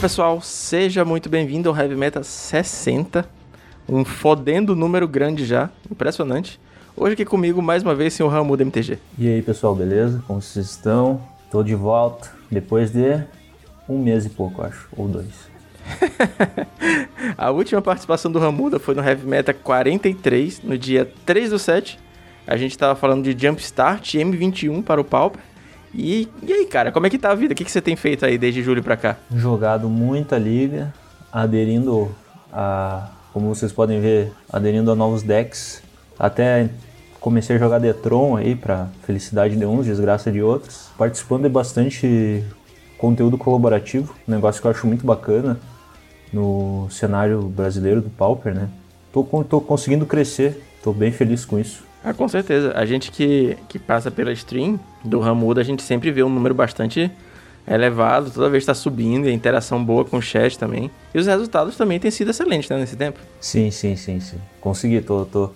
pessoal, seja muito bem-vindo ao Heavy Meta 60. Um fodendo número grande já, impressionante. Hoje aqui comigo, mais uma vez, senhor Ramu do MTG. E aí, pessoal, beleza? Como vocês estão? Tô de volta depois de um mês e pouco, acho, ou dois. a última participação do Ramuda foi no Heavy Meta 43, no dia 3 do 7. A gente tava falando de Jumpstart M21 para o Pauper. E, e aí, cara, como é que tá a vida? O que, que você tem feito aí desde julho pra cá? Jogado muita liga, aderindo a, como vocês podem ver, aderindo a novos decks. Até comecei a jogar Detron aí pra felicidade de uns, desgraça de outros. Participando de bastante conteúdo colaborativo, um negócio que eu acho muito bacana no cenário brasileiro do Pauper, né? Tô, tô conseguindo crescer, tô bem feliz com isso. Ah, com certeza. A gente que, que passa pela stream do Ramuda, a gente sempre vê um número bastante elevado, toda vez está subindo, e a interação boa com o chat também. E os resultados também têm sido excelentes, né, nesse tempo. Sim, sim, sim, sim. Consegui, tô, tô,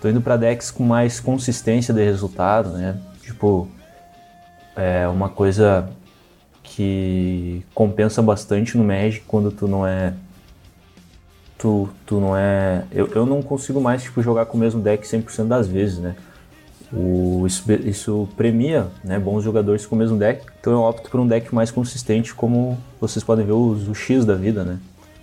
tô indo para decks com mais consistência de resultado, né? Tipo, é uma coisa que compensa bastante no Magic quando tu não é tu, tu não é. Eu, eu não consigo mais tipo, jogar com o mesmo deck 100% das vezes, né? O, isso, isso premia né, bons jogadores com o mesmo deck, então eu opto por um deck mais consistente, como vocês podem ver os, o X da vida, né?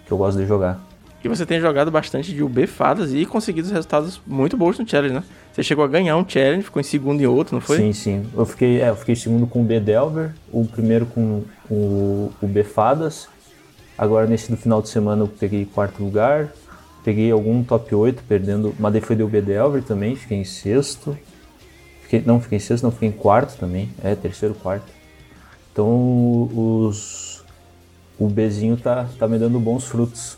Que eu gosto de jogar. E você tem jogado bastante de UB Fadas e conseguido resultados muito bons no Challenge, né? Você chegou a ganhar um Challenge, ficou em segundo em outro, não foi? Sim, sim. Eu fiquei, é, eu fiquei segundo com o B Delver, o primeiro com o, o B Fadas Agora nesse do final de semana eu peguei quarto lugar, peguei algum top 8 perdendo, mas daí foi do Delver também, fiquei em sexto. Fiquei, não, fiquei em sexto, não, fiquei em quarto também. É, terceiro, quarto. Então os o Bzinho tá, tá me dando bons frutos.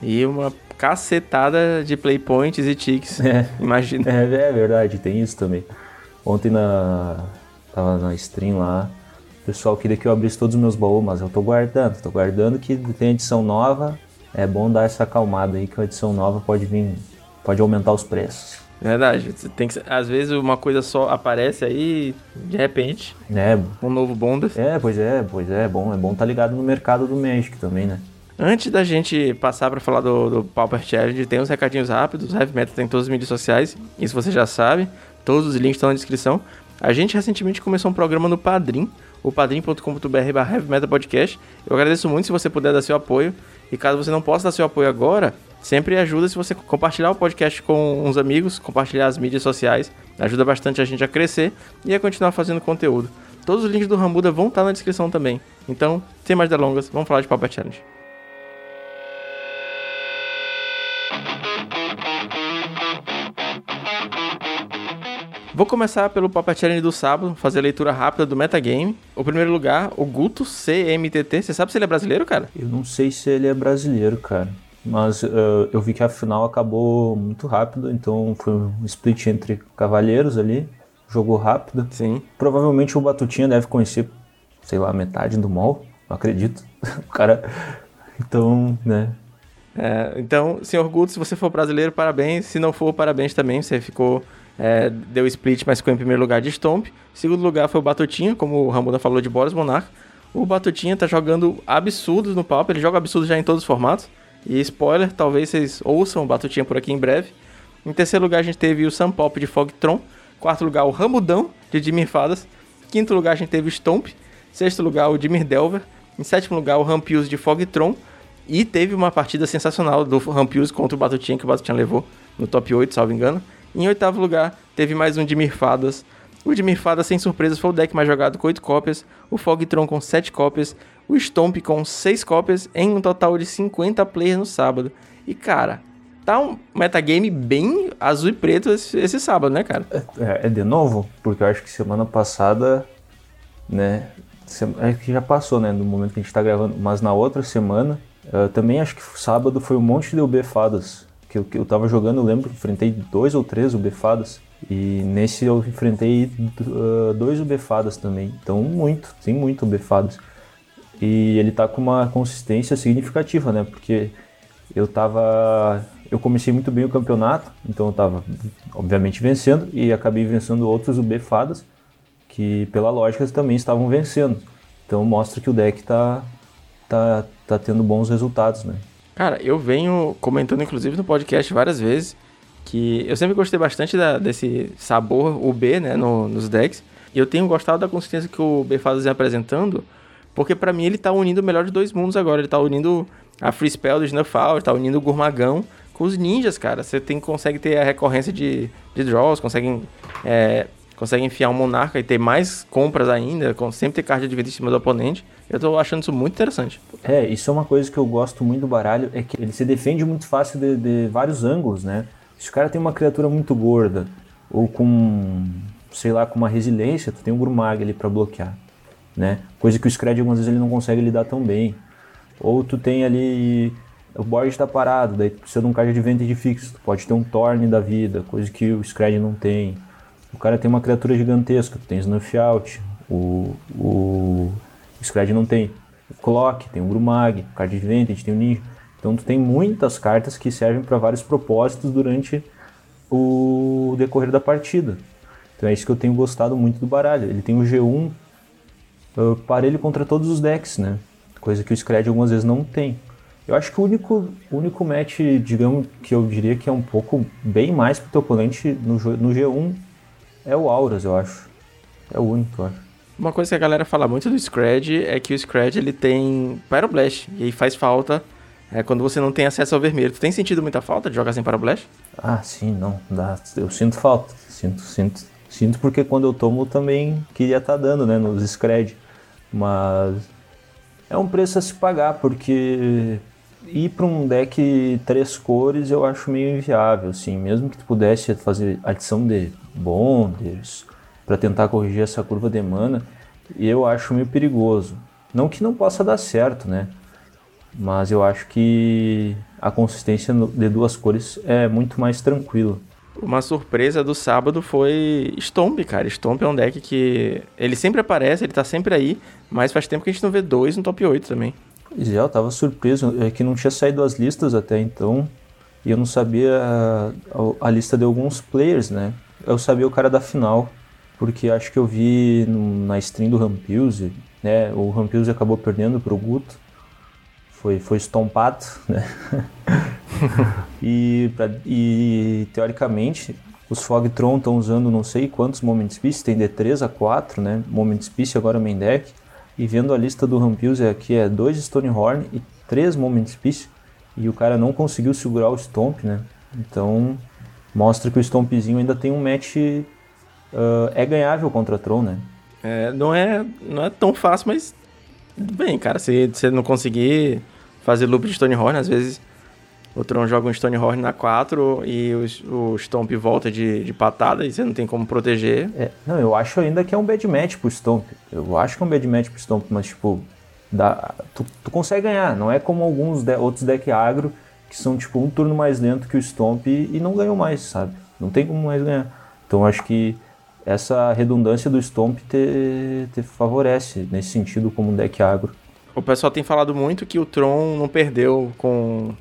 E uma cacetada de playpoints e ticks, é, imagina. É, é verdade, tem isso também. Ontem na tava na stream lá, pessoal queria que eu abrisse todos os meus baús, mas eu tô guardando, tô guardando que tem edição nova. É bom dar essa acalmada aí que a edição nova pode vir, pode aumentar os preços. Verdade, tem que, às vezes uma coisa só aparece aí de repente. É. Um novo Bondas. É, pois é, pois é, é bom, é bom estar tá ligado no mercado do Magic também, né? Antes da gente passar para falar do, do Pauper Challenge, tem uns recadinhos rápidos. O Heavy Metal tem todas as mídias sociais, isso você já sabe. Todos os links estão na descrição. A gente recentemente começou um programa no Padrim, o padrim.com.br podcast. Eu agradeço muito se você puder dar seu apoio. E caso você não possa dar seu apoio agora, sempre ajuda se você compartilhar o podcast com uns amigos, compartilhar as mídias sociais. Ajuda bastante a gente a crescer e a continuar fazendo conteúdo. Todos os links do Ramuda vão estar na descrição também. Então, sem mais delongas, vamos falar de Pauper Challenge. Vou começar pelo Papa Challenge do sábado, fazer a leitura rápida do metagame. O primeiro lugar, o Guto CMTT. Você sabe se ele é brasileiro, cara? Eu não sei se ele é brasileiro, cara. Mas uh, eu vi que a final acabou muito rápido, então foi um split entre cavaleiros ali. Jogou rápido. Sim. Provavelmente o Batutinha deve conhecer, sei lá, metade do mall. Não acredito. o cara. Então, né, é, então, senhor Guto, se você for brasileiro, parabéns. Se não for, parabéns também. Você ficou é, deu split, mas ficou em primeiro lugar de Stomp. Segundo lugar foi o Batutinha, como o Ramona falou de Boris Monarch. O Batutinha tá jogando absurdos no Pauper, ele joga absurdos já em todos os formatos. E spoiler, talvez vocês ouçam o Batutinha por aqui em breve. Em terceiro lugar a gente teve o Sam Pop de Fogtron. Quarto lugar o Ramudão de Dimir Fadas. Quinto lugar a gente teve o Stomp. Sexto lugar o Dimir Delver. Em sétimo lugar o Rampius de Fogtron. E teve uma partida sensacional do Rampius contra o Batutinha que o Batutinha levou no top 8, salvo engano. Em oitavo lugar, teve mais um de Mirfadas. O de Mirfadas, sem surpresas, foi o deck mais jogado com 8 cópias, o Fogtron com 7 cópias, o Stomp com 6 cópias, em um total de 50 players no sábado. E cara, tá um metagame bem azul e preto esse, esse sábado, né, cara? É, é, de novo, porque eu acho que semana passada, né, é que já passou, né, no momento que a gente tá gravando, mas na outra semana, eu também acho que sábado foi um monte de UB fadas que eu, que eu tava jogando, eu lembro, enfrentei dois ou três UBFadas. E nesse eu enfrentei uh, dois UBFadas também. Então, muito, tem muito UBFadas. E ele tá com uma consistência significativa, né? Porque eu tava. Eu comecei muito bem o campeonato, então eu tava, obviamente, vencendo. E acabei vencendo outros UBFadas, que pela lógica também estavam vencendo. Então mostra que o deck tá, tá, tá tendo bons resultados, né? Cara, eu venho comentando, inclusive, no podcast várias vezes, que eu sempre gostei bastante da, desse sabor UB, né, no, nos decks. E eu tenho gostado da consistência que o Befadas vem apresentando, porque para mim ele tá unindo o melhor de dois mundos agora. Ele tá unindo a Free Spell do Snuffle, tá unindo o Gurmagão com os ninjas, cara. Você tem, consegue ter a recorrência de, de draws, consegue, é, consegue enfiar um Monarca e ter mais compras ainda, sempre ter card de vida em cima do oponente. Eu tô achando isso muito interessante. É, isso é uma coisa que eu gosto muito do baralho, é que ele se defende muito fácil de, de vários ângulos, né? Se o cara tem uma criatura muito gorda, ou com, sei lá, com uma resiliência, tu tem um Grumag ali para bloquear, né? Coisa que o Scred algumas vezes ele não consegue lidar tão bem. Ou tu tem ali o board está parado, daí tu precisa de um card de vantage fixo, tu pode ter um Torn da vida, coisa que o Scred não tem. O cara tem uma criatura gigantesca, tu tem Snuff Out, o, o o Scred não tem. O Clock, tem o Grumag, o Card de Vantage, tem o Ninja. Então tu tem muitas cartas que servem para vários propósitos durante o decorrer da partida. Então é isso que eu tenho gostado muito do baralho. Ele tem o G1 uh, parelho contra todos os decks, né? Coisa que o Scred algumas vezes não tem. Eu acho que o único, único match, digamos, que eu diria que é um pouco bem mais pro teu oponente no, no G1 é o Auras, eu acho. É o único, eu acho. Uma coisa que a galera fala muito do Scred é que o Scred ele tem Pyroblast e aí faz falta é, quando você não tem acesso ao vermelho. Tu tem sentido muita falta de jogar sem Pyroblast? Ah, sim, não. Dá. Eu sinto falta. Sinto, sinto. Sinto porque quando eu tomo também queria estar tá dando, né, nos Scred. Mas é um preço a se pagar, porque ir para um deck três cores eu acho meio inviável, assim. Mesmo que tu pudesse fazer adição de bonders, para tentar corrigir essa curva de mana, e eu acho meio perigoso. Não que não possa dar certo, né? Mas eu acho que a consistência de duas cores é muito mais tranquila. Uma surpresa do sábado foi Stomp, cara. Stomp é um deck que ele sempre aparece, ele tá sempre aí, mas faz tempo que a gente não vê dois no top 8 também. Pois é, eu tava surpreso, é que não tinha saído as listas até então, e eu não sabia a, a, a lista de alguns players, né? Eu sabia o cara da final, porque acho que eu vi no, na stream do Rampilze, né? O Rampilze acabou perdendo pro Guto, foi, foi estompado, né? e, pra, e teoricamente os Fogtron estão usando não sei quantos Moment Piece, tem de 3 a 4, né? Moment Piece agora main deck. E vendo a lista do Rampilze aqui é 2 Stonehorn e 3 Moment Piece. E o cara não conseguiu segurar o Stomp, né? Então mostra que o Stompzinho ainda tem um match uh, é ganhável contra Tron, né? É, não, é, não é tão fácil, mas bem, cara, se você não conseguir fazer loop de Stonehorn, às vezes o Tron joga um Stonehorn na 4 e o, o Stomp volta de, de patada e você não tem como proteger. É, não, eu acho ainda que é um bad match pro Stomp. Eu acho que é um bad match pro Stomp, mas tipo, dá, tu, tu consegue ganhar. Não é como alguns de, outros deck agro que são tipo um turno mais lento que o Stomp e, e não ganham mais, sabe? Não tem como mais ganhar. Então acho que essa redundância do Stomp te, te favorece nesse sentido como deck agro. O pessoal tem falado muito que o Tron não perdeu com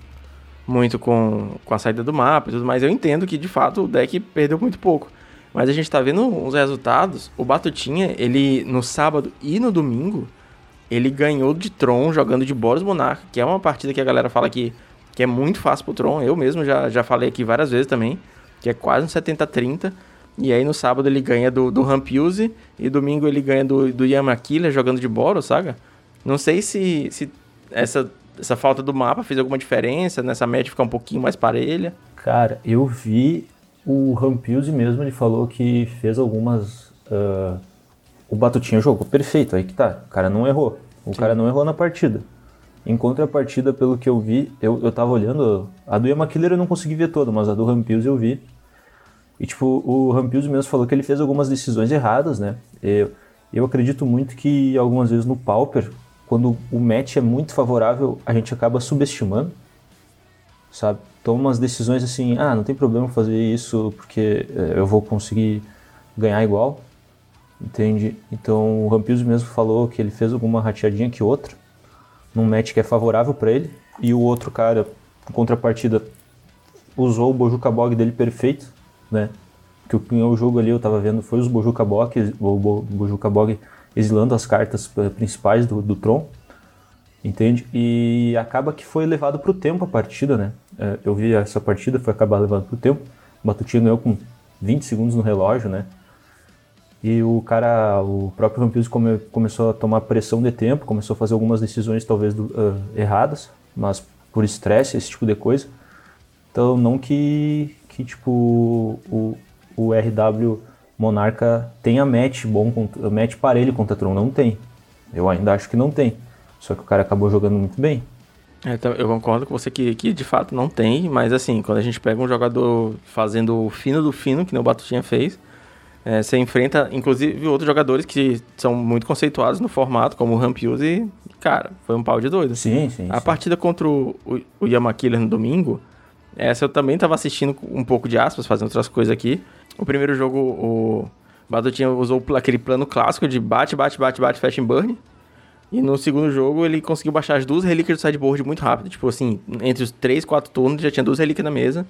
muito com, com a saída do mapa e tudo mais. Eu entendo que de fato o deck perdeu muito pouco. Mas a gente tá vendo os resultados. O Batutinha, ele no sábado e no domingo, ele ganhou de Tron jogando de Boros Monarca, que é uma partida que a galera fala que, que é muito fácil pro Tron. Eu mesmo já, já falei aqui várias vezes também, que é quase um 70-30. E aí no sábado ele ganha do, do Rampuse e domingo ele ganha do, do Yamakila jogando de Boro, saga? Não sei se, se essa, essa falta do mapa fez alguma diferença nessa média ficar um pouquinho mais parelha. Cara, eu vi o Rampuse mesmo, ele falou que fez algumas. Uh, o Batutinha jogou perfeito, aí que tá. O cara não errou. O Sim. cara não errou na partida. Em contrapartida, pelo que eu vi, eu, eu tava olhando. A do Yamakiller eu não consegui ver toda, mas a do Rampuse eu vi. E, tipo, o Rampills mesmo falou que ele fez algumas decisões erradas, né? Eu, eu acredito muito que algumas vezes no Pauper, quando o match é muito favorável, a gente acaba subestimando, sabe? Toma umas decisões assim, ah, não tem problema fazer isso porque eh, eu vou conseguir ganhar igual, entende? Então o Rampills mesmo falou que ele fez alguma rateadinha que outra, num match que é favorável para ele, e o outro cara, em contrapartida, usou o Bojuka Bog dele perfeito, né? Que o, o jogo ali eu tava vendo foi os Bojuka Bog, o exilando as cartas principais do, do Tron. Entende? E acaba que foi levado para o tempo a partida, né? É, eu vi essa partida, foi acabar levando para o tempo. O Batutinha ganhou com 20 segundos no relógio, né? E o cara, o próprio Rampius come, começou a tomar pressão de tempo, começou a fazer algumas decisões talvez do, uh, erradas, mas por estresse, esse tipo de coisa. Então, não que, que tipo, o, o RW Monarca tenha match bom, match parelho contra Tron, não tem. Eu ainda acho que não tem. Só que o cara acabou jogando muito bem. É, então, eu concordo com você que, que de fato não tem, mas assim, quando a gente pega um jogador fazendo o fino do fino, que nem o Batutinha fez, é, você enfrenta, inclusive, outros jogadores que são muito conceituados no formato, como o Rampius, e, cara, foi um pau de doido. Sim, sim. A sim. partida contra o, o, o Yama Killer no domingo, essa eu também estava assistindo um pouco de aspas, fazendo outras coisas aqui. O primeiro jogo, o Batutinha usou aquele plano clássico de bate, bate, bate, bate, fecha em burn. E no segundo jogo ele conseguiu baixar as duas relíquias do sideboard muito rápido. Tipo assim, entre os 3, 4 turnos já tinha duas relíquias na mesa.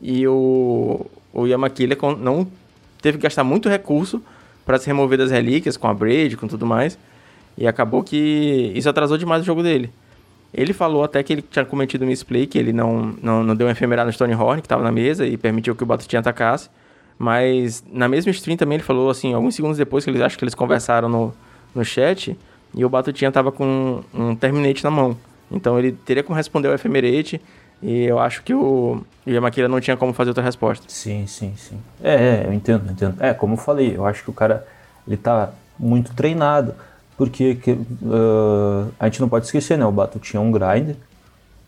E o, o Yamakila não teve que gastar muito recurso para se remover das relíquias, com a Braid, com tudo mais. E acabou que isso atrasou demais o jogo dele. Ele falou até que ele tinha cometido um misplay, que ele não, não, não deu um efemerado no Stonehorn, que estava na mesa, e permitiu que o Batutinha atacasse. Mas na mesma stream também ele falou, assim, alguns segundos depois que eles acho que eles conversaram no, no chat, e o Batutinha tava com um Terminate na mão. Então ele teria como responder o Ephemerate, e eu acho que o, o Yamakira não tinha como fazer outra resposta. Sim, sim, sim. É, é, eu entendo, eu entendo. É, como eu falei, eu acho que o cara, ele tá muito treinado, porque que, uh, a gente não pode esquecer, né, o Batutinha é um grinder,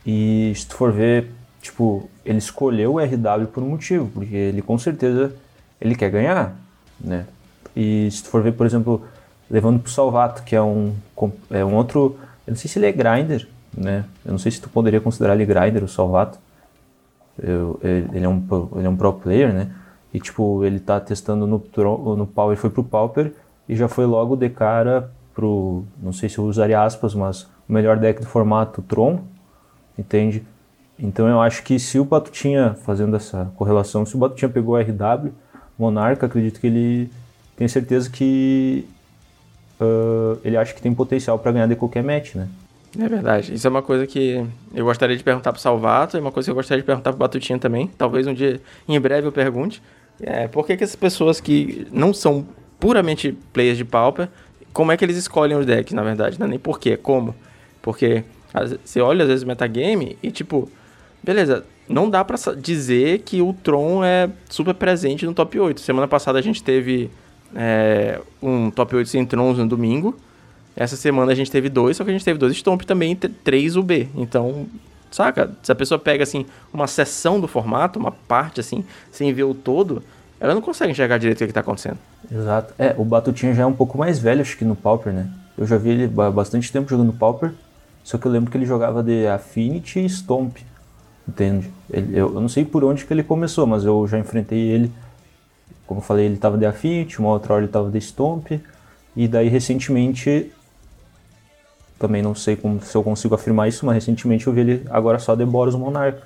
e se tu for ver, tipo, ele escolheu o RW por um motivo, porque ele com certeza, ele quer ganhar, né, e se tu for ver, por exemplo, levando pro Salvato, que é um, é um outro. Eu não sei se ele é grinder, né? Eu não sei se tu poderia considerar ele grinder, o Salvato. Eu, ele, é um, ele é um pro player, né? E tipo, ele tá testando no, no Power, foi pro Pauper e já foi logo de cara pro. Não sei se eu usaria aspas, mas o melhor deck do formato Tron, entende? Então eu acho que se o Batutinha, fazendo essa correlação, se o Batutinha pegou o RW, Monarca, acredito que ele tem certeza que uh, ele acha que tem potencial para ganhar de qualquer match, né? É verdade. Isso é uma coisa que eu gostaria de perguntar pro Salvato, e uma coisa que eu gostaria de perguntar pro Batutinha também. Talvez um dia, em breve, eu pergunte. É, por que, que essas pessoas que não são puramente players de Pauper, como é que eles escolhem os decks, na verdade? Não é nem por quê, é como. Porque você olha às vezes o metagame e tipo, beleza, não dá pra dizer que o Tron é super presente no top 8. Semana passada a gente teve é, um top 8 sem Trons no domingo. Essa semana a gente teve dois, só que a gente teve dois Stomp também, três UB. Então, saca? Se a pessoa pega, assim, uma seção do formato, uma parte, assim, sem ver o todo, ela não consegue enxergar direito o que está acontecendo. Exato. É, o Batutinha já é um pouco mais velho, acho que no Pauper, né? Eu já vi ele bastante tempo jogando Pauper, só que eu lembro que ele jogava de Affinity e Stomp, entende? Ele, eu, eu não sei por onde que ele começou, mas eu já enfrentei ele como eu falei, ele estava de Affinity, uma outra hora ele estava de Stomp, e daí recentemente, também não sei como, se eu consigo afirmar isso, mas recentemente eu vi ele agora só de Boros Monarca.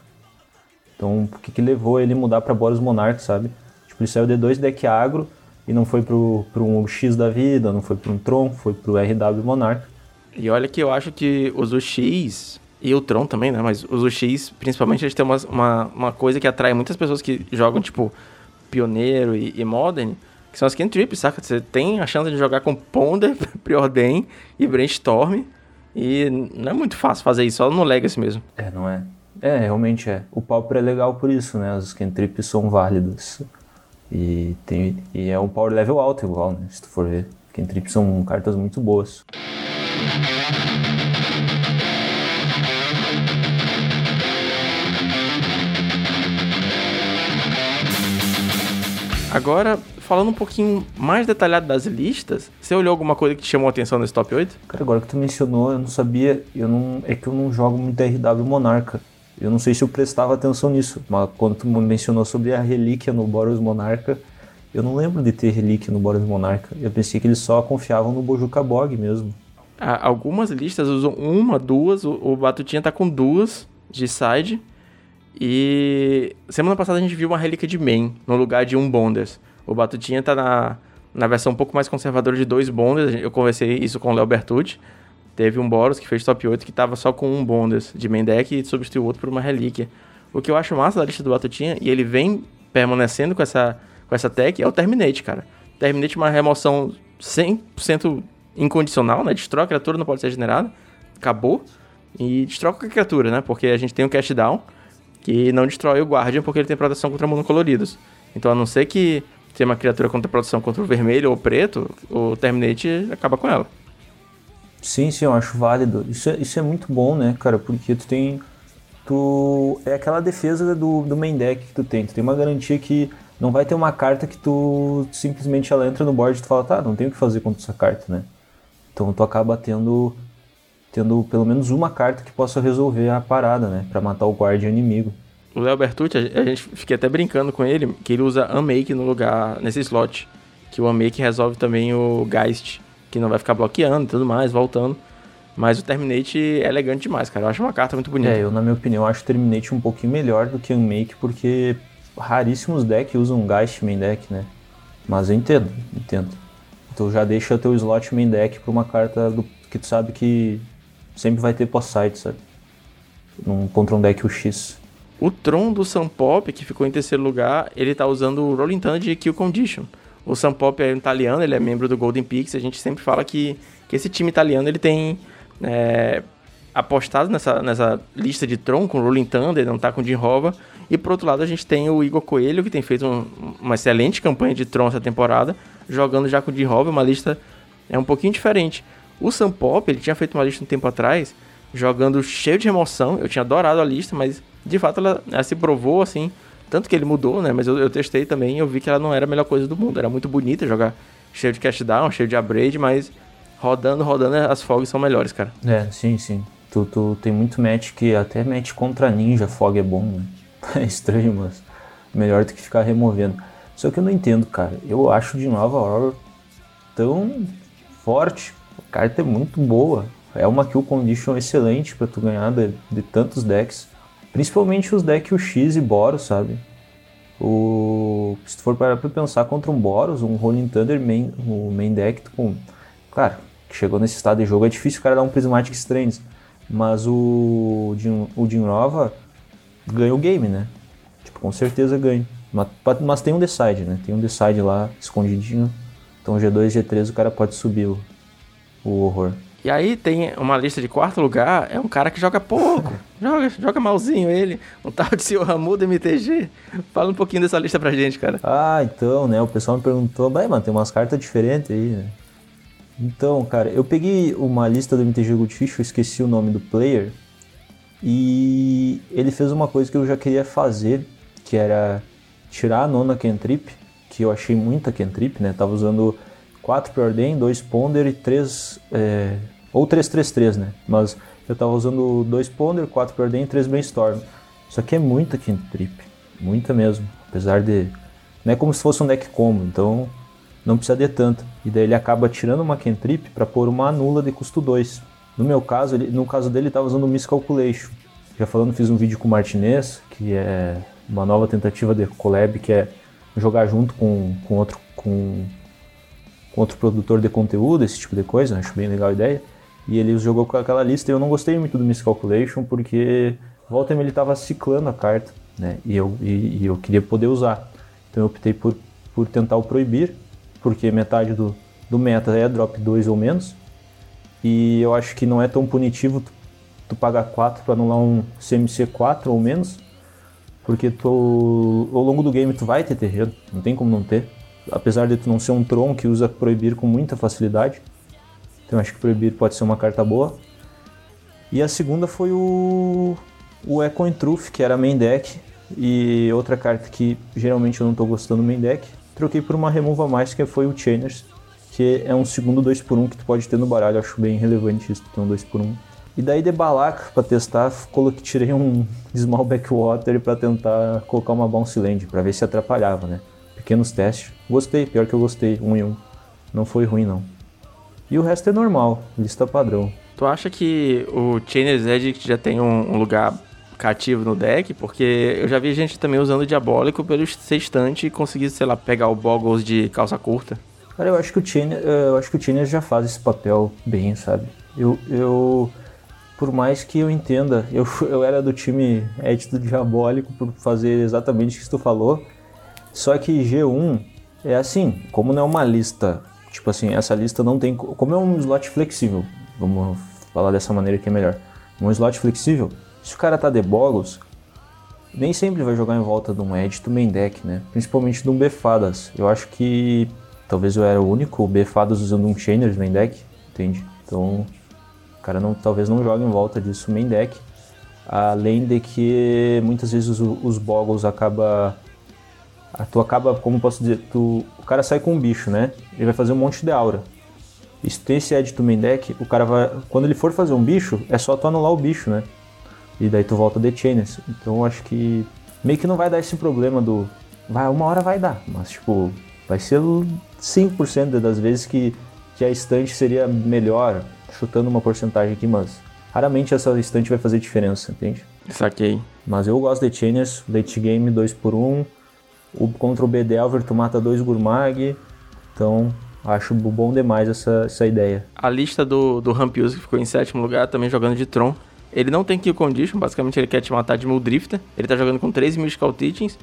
Então, o que, que levou ele mudar para Boros Monarca, sabe? Tipo, ele saiu de dois deck agro e não foi pro, pro um X da vida, não foi pro um Tron, foi pro RW Monarca. E olha que eu acho que os UX e o Tron também, né? Mas os UX, principalmente, eles têm uma, uma, uma coisa que atrai muitas pessoas que jogam, tipo, Pioneiro e, e Modern, que são as cantrips, saca? Você tem a chance de jogar com Ponder, Preordain e Brainstorm. E não é muito fácil fazer isso, só no Legacy mesmo. É, não é? É, realmente é. O Pauper é legal por isso, né? As cantrips são válidas. E, tem, e é um power level alto igual, né? Se tu for ver. Cantrips são cartas muito boas. Agora, falando um pouquinho mais detalhado das listas, você olhou alguma coisa que te chamou a atenção nesse top 8? Cara, agora que tu mencionou, eu não sabia, eu não, é que eu não jogo muito RW Monarca. Eu não sei se eu prestava atenção nisso, mas quando tu mencionou sobre a relíquia no Boros Monarca, eu não lembro de ter relíquia no Boros Monarca. Eu pensei que eles só confiavam no Bojuka Bog mesmo. Algumas listas usam uma, duas, o Batutinha tá com duas de side, e semana passada a gente viu uma relíquia de main no lugar de um Bonders. O Batutinha tá na, na versão um pouco mais conservadora de dois Bonders. Eu conversei isso com o Léo Bertucci. Teve um Boros que fez top 8 que tava só com um Bondas de main deck e substituiu o outro por uma relíquia. O que eu acho massa da lista do Batutinha, e ele vem permanecendo com essa, com essa tech, é o Terminate, cara. Terminate é uma remoção 100% incondicional, né? Destrói a criatura, não pode ser generada. Acabou. E destrói qualquer criatura, né? Porque a gente tem um cast down que não destrói o Guardian porque ele tem proteção contra monocoloridos. Então, a não ser que tenha uma criatura contra proteção contra o vermelho ou o preto, o Terminate acaba com ela. Sim, sim, eu acho válido. Isso é, isso é muito bom, né, cara? Porque tu tem. Tu. É aquela defesa do, do main deck que tu tem. Tu tem uma garantia que não vai ter uma carta que tu simplesmente ela entra no board e tu fala, tá, não tem o que fazer contra essa carta, né? Então tu acaba tendo tendo pelo menos uma carta que possa resolver a parada, né? Pra matar o guardião inimigo. O Léo Bertucci, a gente fica até brincando com ele, que ele usa Unmake no lugar, nesse slot. Que o Unmake resolve também o Geist que não vai ficar bloqueando e tudo mais, voltando. Mas o Terminate é elegante demais, cara. Eu acho uma carta muito bonita. É, eu, na minha opinião, acho o Terminate um pouquinho melhor do que o Unmake, porque raríssimos decks usam Geist main deck, né? Mas eu entendo, entendo. Então já deixa teu slot main deck pra uma carta do, que tu sabe que sempre vai ter post-side, sabe? Num, contra um deck UX. O Tron do Pop que ficou em terceiro lugar, ele tá usando o Rolling Thunder de Kill Condition. O Sampop é um italiano, ele é membro do Golden Pix. A gente sempre fala que, que esse time italiano ele tem é, apostado nessa, nessa lista de Tron com Rolling Thunder, não tá com Jim Hova. E por outro lado, a gente tem o Igor Coelho, que tem feito um, uma excelente campanha de Tron essa temporada, jogando já com o Jim Hova, uma lista é um pouquinho diferente. O Sampop, ele tinha feito uma lista um tempo atrás, jogando cheio de emoção. Eu tinha adorado a lista, mas de fato ela, ela se provou assim tanto que ele mudou, né? Mas eu, eu testei também e eu vi que ela não era a melhor coisa do mundo. Era muito bonita jogar cheio de cast down, cheio de abrade, mas rodando, rodando, as fogs são melhores, cara. É, sim, sim. Tu, tu tem muito match que até match contra ninja fog é bom, né? É estranho, mas melhor do que ficar removendo. Só que eu não entendo, cara. Eu acho de Nova Horror tão forte. A carta é muito boa. É uma kill condition excelente para tu ganhar de, de tantos decks. Principalmente os decks UX e Boros, sabe? O, se tu for parar pra pensar contra um Boros, um Rolling Thunder main, o main deck, com, claro, que chegou nesse estado de jogo, é difícil o cara dar um Prismatic Strands. Mas o o Jin Nova ganha o game, né? Tipo, com certeza ganha. Mas, mas tem um Decide, né? Tem um Decide lá, escondidinho. Então G2, G3 o cara pode subir o, o horror. E aí tem uma lista de quarto lugar, é um cara que joga pouco. joga, joga malzinho ele. Um tal de Sr. Ramudo MTG. Fala um pouquinho dessa lista pra gente, cara. Ah, então, né? O pessoal me perguntou, mas mano, tem umas cartas diferentes aí, né? Então, cara, eu peguei uma lista do MTG Goldfish, eu esqueci o nome do player. E ele fez uma coisa que eu já queria fazer, que era tirar a nona Kentrip, que eu achei muita Kentrip, né? Tava usando 4 Preordain, 2 Ponder e 3 é, ou 333, né? Mas eu tava usando 2 Ponder, 4 Preordain e 3 Brainstorm. Isso aqui é muita Trip, muita mesmo. Apesar de. Não é como se fosse um deck combo, então não precisa de tanto. E daí ele acaba tirando uma Trip para pôr uma nula de custo 2. No meu caso, ele, no caso dele, ele tava usando o Miscalculation. Já falando, fiz um vídeo com o Martinez, que é uma nova tentativa de collab, que é jogar junto com, com outro com, com outro produtor de conteúdo, esse tipo de coisa, acho bem legal a ideia. E ele jogou com aquela lista e eu não gostei muito do Miscalculation porque volta ele estava ciclando a carta, né? E eu, e, e, eu queria poder usar. Então eu optei por, por tentar o proibir, porque metade do, do meta é drop 2 ou menos. E eu acho que não é tão punitivo tu, tu pagar 4 para anular um CMC 4 ou menos, porque tu, ao longo do game tu vai ter terreno, não tem como não ter. Apesar de tu não ser um Tron que usa proibir com muita facilidade, então acho que proibir pode ser uma carta boa. E a segunda foi o, o Echo Truth, que era main deck. E outra carta que geralmente eu não estou gostando do main deck. Troquei por uma remova mais, que foi o Chainers, que é um segundo 2x1 que tu pode ter no baralho. Acho bem relevante isso, ter um 2x1. E daí de Balak, para testar, coloquei, tirei um Small Backwater para tentar colocar uma Bounce Land, para ver se atrapalhava, né? Pequenos testes. Gostei, pior que eu gostei, um e um. Não foi ruim não. E o resto é normal, lista padrão. Tu acha que o Chainer's Edge já tem um, um lugar cativo no deck? Porque eu já vi gente também usando Diabólico pelo sextante e conseguir, sei lá, pegar o Boggles de calça curta. Cara, eu acho que o China, eu acho que o China já faz esse papel bem, sabe? Eu, eu por mais que eu entenda, eu, eu era do time édito diabólico por fazer exatamente o que tu falou. Só que G1 é assim, como não é uma lista, tipo assim, essa lista não tem, como é um slot flexível, vamos falar dessa maneira que é melhor. Um slot flexível, se o cara tá de boggles, nem sempre vai jogar em volta de um edge do main deck, né? Principalmente de um Befadas. Eu acho que talvez eu era o único Befadas usando um Chainer de main deck, entende? Então, o cara não, talvez não jogue em volta disso main deck. Além de que muitas vezes os, os boggles acaba tu acaba, como posso dizer, tu, o cara sai com um bicho, né? Ele vai fazer um monte de aura. E se tem esse Edge do main deck, o cara vai. Quando ele for fazer um bicho, é só tu anular o bicho, né? E daí tu volta de Chainers. Então eu acho que meio que não vai dar esse problema do. Vai, uma hora vai dar, mas tipo, vai ser 5% das vezes que, que a estante seria melhor, chutando uma porcentagem aqui, mas raramente essa estante vai fazer diferença, entende? Saquei. Mas eu gosto de Chainers, late game 2 por 1 um, o, contra o Bedelver tu mata dois Gurmag, então acho bom demais essa, essa ideia. A lista do, do Rampius que ficou em sétimo lugar, também jogando de Tron. Ele não tem kill condition, basicamente ele quer te matar de Muldrifter. Ele tá jogando com 3 Mystical Teachings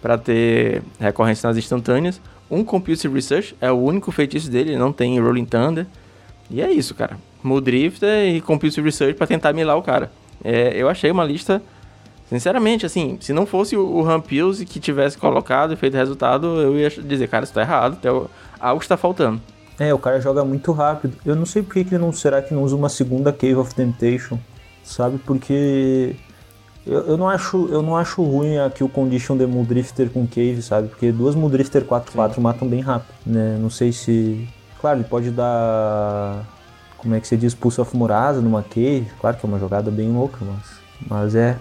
para ter recorrência nas instantâneas. Um Compulsive Research é o único feitiço dele, ele não tem Rolling Thunder. E é isso, cara. Muldrifter e Compulsive Research para tentar milar o cara. É, eu achei uma lista Sinceramente, assim, se não fosse o, Rampius que tivesse colocado e feito resultado, eu ia dizer, cara, isso tá errado, tem algo está faltando. É, o cara joga muito rápido. Eu não sei por que ele não será que não usa uma segunda Cave of Temptation, sabe? Porque eu, eu, não acho, eu não acho ruim aqui o Condition de Muldrifter com Cave, sabe? Porque duas Muldrifter 4-4 matam bem rápido, né? Não sei se... Claro, ele pode dar... Como é que se diz? Pulse of Murasa numa Cave. Claro que é uma jogada bem louca, mas... Mas é,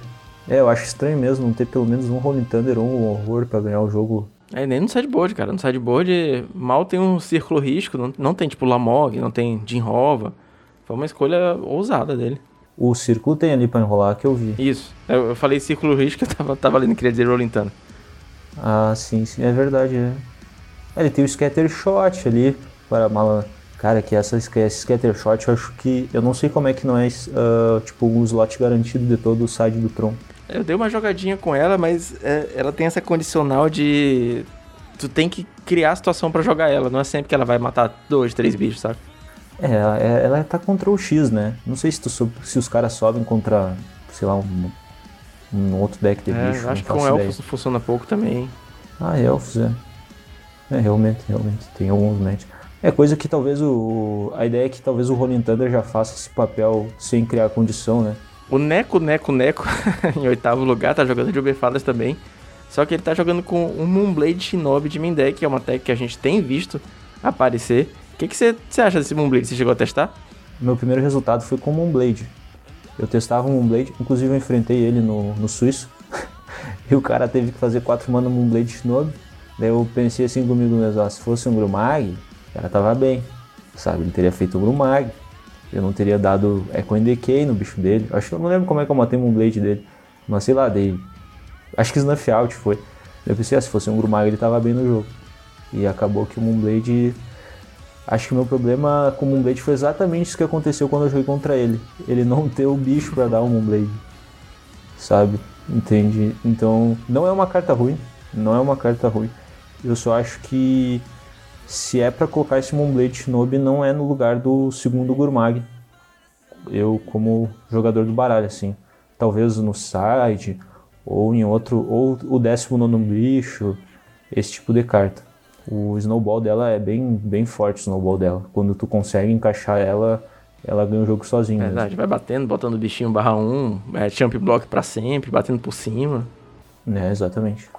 é, eu acho estranho mesmo não ter pelo menos um Rolling Thunder ou um horror para ganhar o jogo. É, nem no sideboard, cara. No sideboard mal tem um círculo risco, não, não tem tipo Lamog, não tem Jim. Foi uma escolha ousada dele. O círculo tem ali para enrolar que eu vi. Isso. Eu, eu falei círculo risco, eu tava, tava lendo, queria dizer Rolling Thunder. Ah, sim, sim, é verdade. É. Ele tem o Scatter Shot ali para mala. Cara, que essa, esse Scatter Shot eu acho que. Eu não sei como é que não é uh, tipo um slot garantido de todo o side do Tron. Eu dei uma jogadinha com ela, mas é, ela tem essa condicional de. Tu tem que criar a situação para jogar ela, não é sempre que ela vai matar dois, três bichos, sabe? É, ela, é, ela tá contra o X, né? Não sei se, tu, se os caras sobem contra, sei lá, um, um outro deck de é, bicho. Acho que com elfos funciona pouco também. Ah, elfos, é. É, realmente, realmente. Tem alguns matches. É coisa que talvez o. A ideia é que talvez o Rolling Thunder já faça esse papel sem criar condição, né? O Neco, Neco, Neco, em oitavo lugar, tá jogando de Uberfadas também. Só que ele tá jogando com um Moonblade Shinobi de main deck, que é uma tech que a gente tem visto aparecer. O que você acha desse Moonblade? Você chegou a testar? Meu primeiro resultado foi com o Moonblade. Eu testava o Moonblade, inclusive eu enfrentei ele no, no Suíço. e o cara teve que fazer 4 mana Moonblade Shinobi. Daí eu pensei assim comigo mesmo, ah, se fosse um Grumag, o cara tava bem. Sabe, ele teria feito o Grumag eu não teria dado Echo Decay no bicho dele. Acho que eu não lembro como é que eu matei o Moonblade dele. Mas sei lá, dei. Acho que Snuff Out foi. Eu pensei, ah, se fosse um Grumag ele tava bem no jogo. E acabou que o Moonblade. Acho que o meu problema com o Moonblade foi exatamente isso que aconteceu quando eu joguei contra ele. Ele não ter o bicho para dar o Moonblade. Sabe? Entende? Então, não é uma carta ruim. Não é uma carta ruim. Eu só acho que se é para colocar esse Moonblade Shinobi, não é no lugar do segundo Gurmag. Eu, como jogador do baralho, assim. Talvez no side, ou em outro, ou o décimo nono bicho, esse tipo de carta. O snowball dela é bem, bem forte, o snowball dela. Quando tu consegue encaixar ela, ela ganha o jogo sozinha. Verdade, mesmo. vai batendo, botando o bichinho barra 1, é, champ block para sempre, batendo por cima. É, exatamente.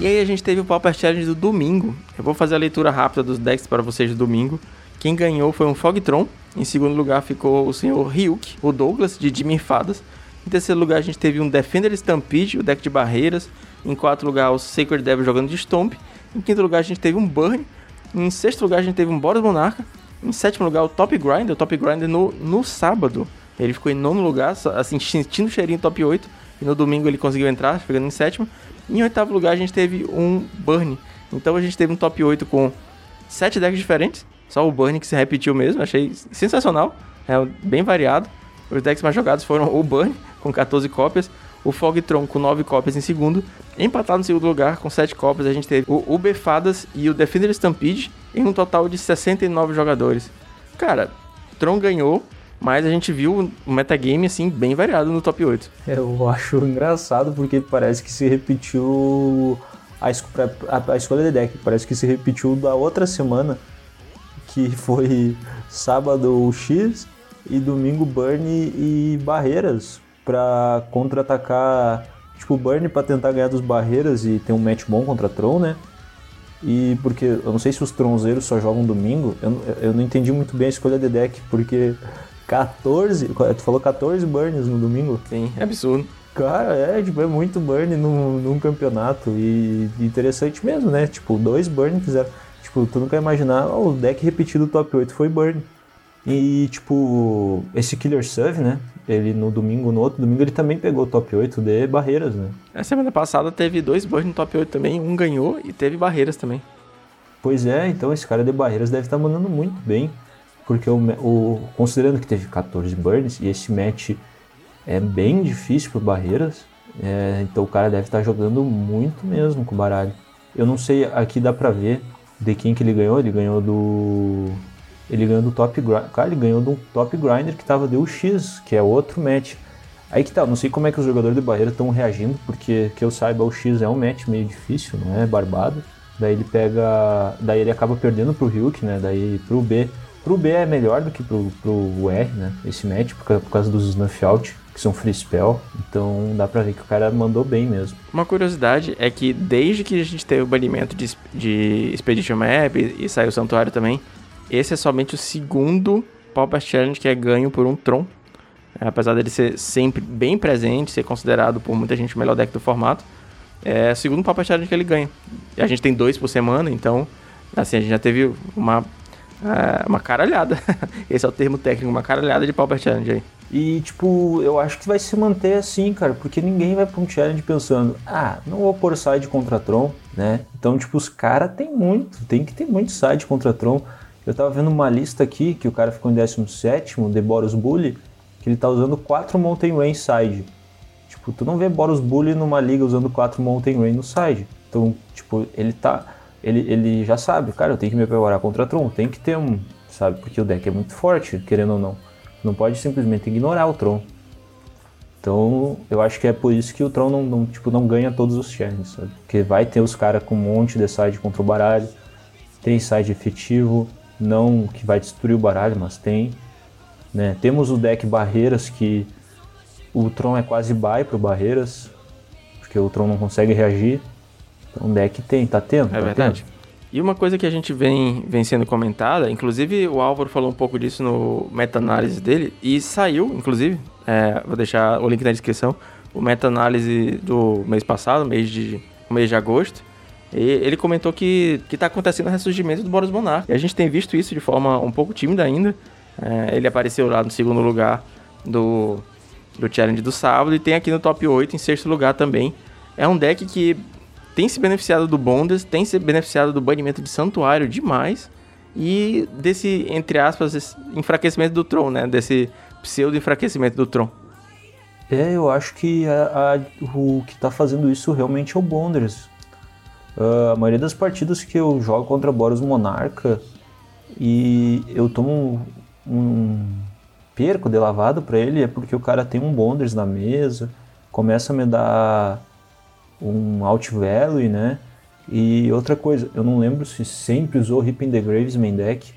E aí a gente teve o Pauper Challenge do domingo. Eu vou fazer a leitura rápida dos decks para vocês do domingo. Quem ganhou foi um Fogtron. Em segundo lugar ficou o senhor Ryuk, o Douglas, de Jimmy Fadas. Em terceiro lugar a gente teve um Defender Stampede, o deck de barreiras. Em quarto lugar o Sacred Devil jogando de Stomp. Em quinto lugar a gente teve um Burn. Em sexto lugar a gente teve um Boros Monarca. Em sétimo lugar o Top Grinder, o Top Grinder no, no sábado. Ele ficou em nono lugar, assim, sentindo o cheirinho top 8. e no domingo ele conseguiu entrar, chegando em sétimo. Em oitavo lugar a gente teve um Burn. Então a gente teve um top 8 com sete decks diferentes. Só o Burn que se repetiu mesmo, achei sensacional. É bem variado. Os decks mais jogados foram o Burn, com 14 cópias, o Fogtron com 9 cópias em segundo. Empatado no segundo lugar, com 7 cópias, a gente teve o Ubefadas e o Defender Stampede, em um total de 69 jogadores. Cara, Tron ganhou, mas a gente viu um metagame assim bem variado no top 8. Eu acho engraçado porque parece que se repetiu a, a, a escolha de deck, parece que se repetiu da outra semana, que foi sábado o X e domingo Burn e Barreiras para contra-atacar, tipo Burn para tentar ganhar dos Barreiras e ter um match bom contra Tron, né? E porque eu não sei se os tronzeiros só jogam domingo, eu, eu não entendi muito bem a escolha de deck, porque 14, tu falou 14 burns no domingo? Sim, é absurdo. Cara, é, tipo, é muito burn num, num campeonato e interessante mesmo, né? Tipo, dois burn fizeram. Tipo, tu nunca ia imaginar, oh, o deck repetido do top 8 foi burn. E, tipo, esse Killer Serve, né? Ele no domingo, no outro domingo, ele também pegou o top 8 de barreiras, né? A semana passada teve dois burns no top 8 também, um ganhou e teve barreiras também. Pois é, então esse cara de barreiras deve estar tá mandando muito bem. Porque o, o, considerando que teve 14 burns e esse match é bem difícil por barreiras, é, então o cara deve estar tá jogando muito mesmo com o baralho. Eu não sei, aqui dá pra ver de quem que ele ganhou. Ele ganhou do ele ganhou do Top Cara, ele ganhou do Top Grinder que tava do X, que é outro match. Aí que tá, não sei como é que os jogadores de barreira estão reagindo, porque que eu saiba o X é um match meio difícil, não é barbado. Daí ele pega. Daí ele acaba perdendo pro Ryuk, né? Daí pro B. Pro B é melhor do que pro, pro R, né? Esse match, por, por causa dos snuff out, que são free spell. Então dá pra ver que o cara mandou bem mesmo. Uma curiosidade é que desde que a gente teve o banimento de, de Expedition Map e, e saiu o Santuário também, esse é somente o segundo Pauper Challenge que é ganho por um Tron. É, apesar dele ser sempre bem presente, ser considerado por muita gente o melhor deck do formato, é o segundo Pauper Challenge que ele ganha. E a gente tem dois por semana, então assim, a gente já teve uma, é, uma caralhada. Esse é o termo técnico, uma caralhada de Pauper Challenge aí. E, tipo, eu acho que vai se manter assim, cara, porque ninguém vai pra um challenge pensando, ah, não vou pôr side contra Tron, né? Então, tipo, os caras tem muito, tem que ter muito side contra Tron. Eu tava vendo uma lista aqui, que o cara ficou em 17 de Boros Bully, que ele tá usando 4 Mountain Rain side. Tipo, tu não vê Boros Bully numa liga usando 4 Mountain Rain no side. Então, tipo, ele tá. Ele, ele já sabe, cara, eu tenho que me preparar contra Tron, tem que ter um. Sabe? Porque o deck é muito forte, querendo ou não. Não pode simplesmente ignorar o Tron. Então, eu acho que é por isso que o Tron não, não tipo, não ganha todos os challenges, sabe? Porque vai ter os caras com um monte de side contra o baralho, tem side efetivo, não que vai destruir o baralho, mas tem. Né? Temos o deck Barreiras, que o Tron é quase buy pro Barreiras, porque o Tron não consegue reagir. Então deck tem, tá tendo. É tá verdade. Tendo. E uma coisa que a gente vem, vem sendo comentada, inclusive o Álvaro falou um pouco disso no meta-análise dele, e saiu, inclusive, é, vou deixar o link na descrição, o meta-análise do mês passado, mês de, mês de agosto, e ele comentou que está acontecendo o ressurgimento do Boros Monarch. E a gente tem visto isso de forma um pouco tímida ainda. É, ele apareceu lá no segundo lugar do, do Challenge do sábado e tem aqui no top 8 em sexto lugar também. É um deck que tem se beneficiado do Bondas, tem se beneficiado do banimento de Santuário demais e desse, entre aspas, enfraquecimento do Tron, né? Desse pseudo enfraquecimento do Tron. É, eu acho que a, a, o que está fazendo isso realmente é o Bonders. Uh, a maioria das partidas que eu jogo contra Boros Monarca e eu tomo um, um perco de lavado para ele é porque o cara tem um Bonders na mesa, começa a me dar um alt value, né? E outra coisa, eu não lembro se sempre usou Hip in the Graves main deck,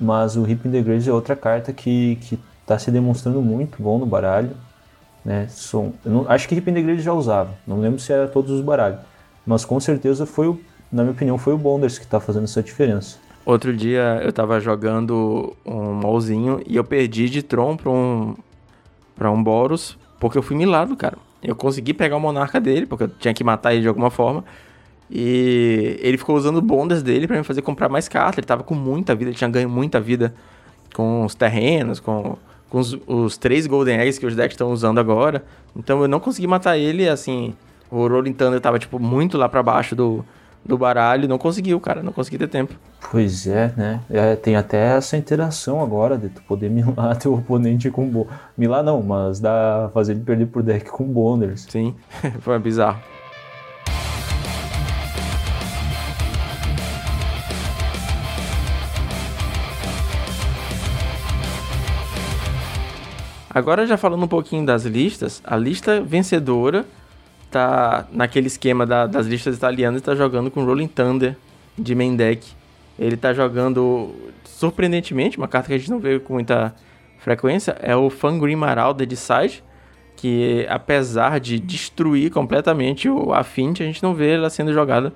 mas o Hip in the Graves é outra carta que está se demonstrando muito bom no baralho. Né? Som, não, acho que Hip in the Graves já usava, não lembro se era todos os baralhos, mas com certeza foi, o, na minha opinião, foi o Bonders que está fazendo essa diferença. Outro dia eu estava jogando um molzinho e eu perdi de Tron para um, pra um Boros porque eu fui milagre, cara. Eu consegui pegar o monarca dele, porque eu tinha que matar ele de alguma forma. E ele ficou usando bondas dele para me fazer comprar mais cartas. Ele tava com muita vida, ele tinha ganho muita vida com os terrenos, com, com os, os três Golden Eggs que os decks estão usando agora. Então eu não consegui matar ele, assim. O Rolling Thunder tava, tipo, muito lá para baixo do, do baralho. Não conseguiu, cara. Não consegui ter tempo. Pois é, né? É, tem até essa interação agora de tu poder milar teu oponente com bo... Milar não, mas dá fazer ele perder por deck com bonders. Sim, foi bizarro. Agora já falando um pouquinho das listas, a lista vencedora tá naquele esquema da, das listas italianas está jogando com Rolling Thunder de main deck. Ele tá jogando surpreendentemente, uma carta que a gente não vê com muita frequência, é o Fangrim Marauder de Side, que apesar de destruir completamente o Affinity, a gente não vê ela sendo jogada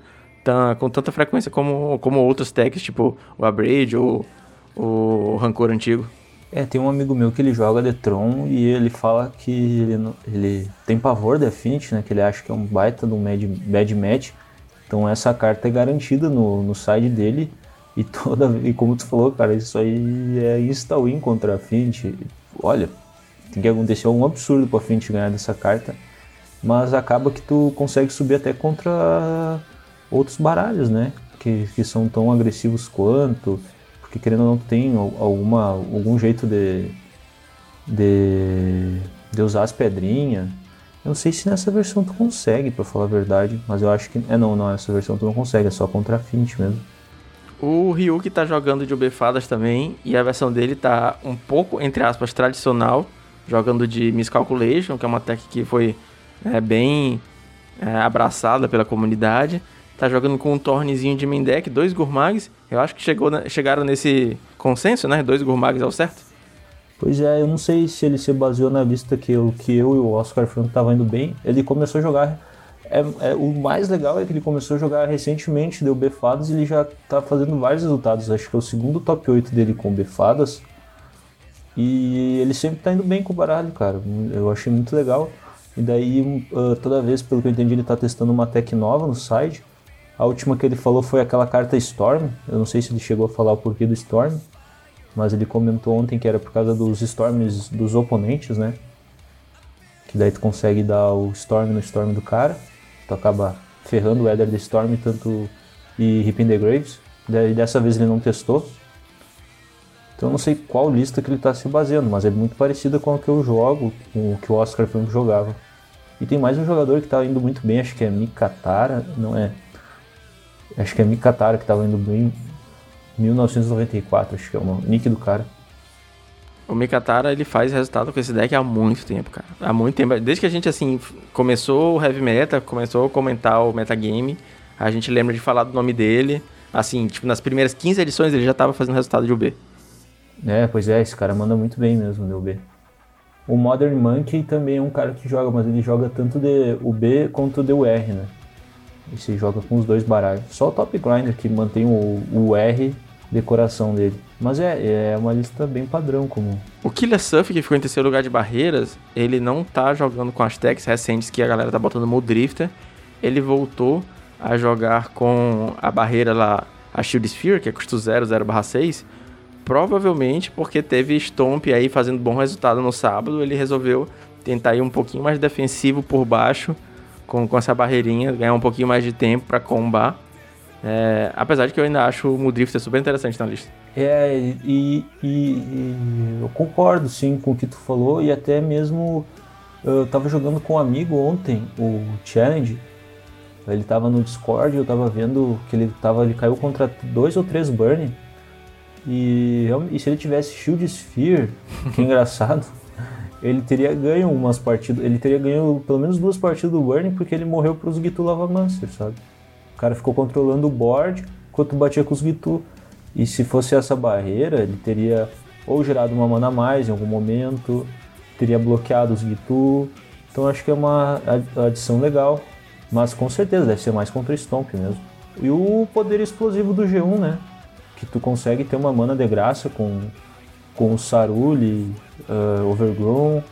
com tanta frequência como, como outros decks, tipo o Abrade ou o Rancor antigo. É, tem um amigo meu que ele joga Detron e ele fala que ele, ele tem pavor de Affinity, né? Que ele acha que é um baita um bad, bad match. Então essa carta é garantida no, no side dele. E toda e como tu falou, cara, isso aí é insta-win contra a Affinity. Olha, tem que acontecer um absurdo pra Affinity ganhar dessa carta. Mas acaba que tu consegue subir até contra outros baralhos, né? Que, que são tão agressivos quanto porque querendo ou não tem alguma, algum jeito de, de, de usar as pedrinhas. Eu não sei se nessa versão tu consegue, para falar a verdade, mas eu acho que. É não, não, essa versão tu não consegue, é só contra Fint mesmo. O Ryuk tá jogando de Obefadas também, e a versão dele tá um pouco, entre aspas, tradicional, jogando de Miscalculation, que é uma tech que foi é, bem é, abraçada pela comunidade. Tá jogando com um Tornezinho de main deck, dois Gurmags. Eu acho que chegou, chegaram nesse consenso, né? Dois Gurmags ao certo. Pois é, eu não sei se ele se baseou na vista que eu, que eu e o Oscar Franco estavam indo bem. Ele começou a jogar. É, é, o mais legal é que ele começou a jogar recentemente, deu Befadas e ele já tá fazendo vários resultados. Acho que é o segundo top 8 dele com Befadas. E ele sempre tá indo bem com o baralho, cara. Eu achei muito legal. E daí, uh, toda vez, pelo que eu entendi, ele tá testando uma tech nova no site. A última que ele falou foi aquela carta Storm. Eu não sei se ele chegou a falar o porquê do Storm, mas ele comentou ontem que era por causa dos Storms dos oponentes, né? Que daí tu consegue dar o Storm no Storm do cara. Tu acaba ferrando o Ether de Storm tanto e Ripping the Graves. Daí dessa vez ele não testou. Então eu não sei qual lista que ele está se baseando, mas é muito parecida com a que eu jogo, com o que o Oscar Frank jogava. E tem mais um jogador que está indo muito bem, acho que é Mikatara, não é? Acho que é Mikatara que estava indo bem. 1994, acho que é o nick do cara. O Mikatara, ele faz resultado com esse deck há muito tempo, cara. Há muito tempo. Desde que a gente, assim, começou o Heavy Meta, começou a comentar o metagame, a gente lembra de falar do nome dele. Assim, tipo, nas primeiras 15 edições ele já estava fazendo resultado de UB. É, pois é, esse cara manda muito bem mesmo no UB. O Modern Monkey também é um cara que joga, mas ele joga tanto de UB quanto de UR, né? E se joga com os dois baralhos. Só o Top Grinder que mantém o, o R decoração dele. Mas é, é uma lista bem padrão como. O Killer Surf, que ficou em terceiro lugar de barreiras, ele não tá jogando com as techs recentes que a galera tá botando no Drifter. Ele voltou a jogar com a barreira lá, a Shield Sphere, que é custo 0, 0 6. Provavelmente porque teve Stomp aí fazendo bom resultado no sábado, ele resolveu tentar ir um pouquinho mais defensivo por baixo com, com essa barreirinha, ganhar um pouquinho mais de tempo para combar. É, apesar de que eu ainda acho o Mudrifter super interessante na lista. É, e, e, e, eu concordo sim com o que tu falou, e até mesmo eu tava jogando com um amigo ontem, o Challenge. Ele tava no Discord, eu tava vendo que ele tava. Ele caiu contra dois ou três Burn. E, e se ele tivesse Shield Sphere, que engraçado ele teria ganho umas partidas, ele teria ganho pelo menos duas partidas do Burning porque ele morreu para os Gitu Lavamancer, sabe? O cara ficou controlando o board enquanto batia com os Gitu. E se fosse essa barreira, ele teria ou gerado uma mana a mais em algum momento, teria bloqueado os Gitu. Então acho que é uma adição legal, mas com certeza deve ser mais contra o Stomp mesmo. E o poder explosivo do G1, né? Que tu consegue ter uma mana de graça com, com o Saruli, uh, Overgrown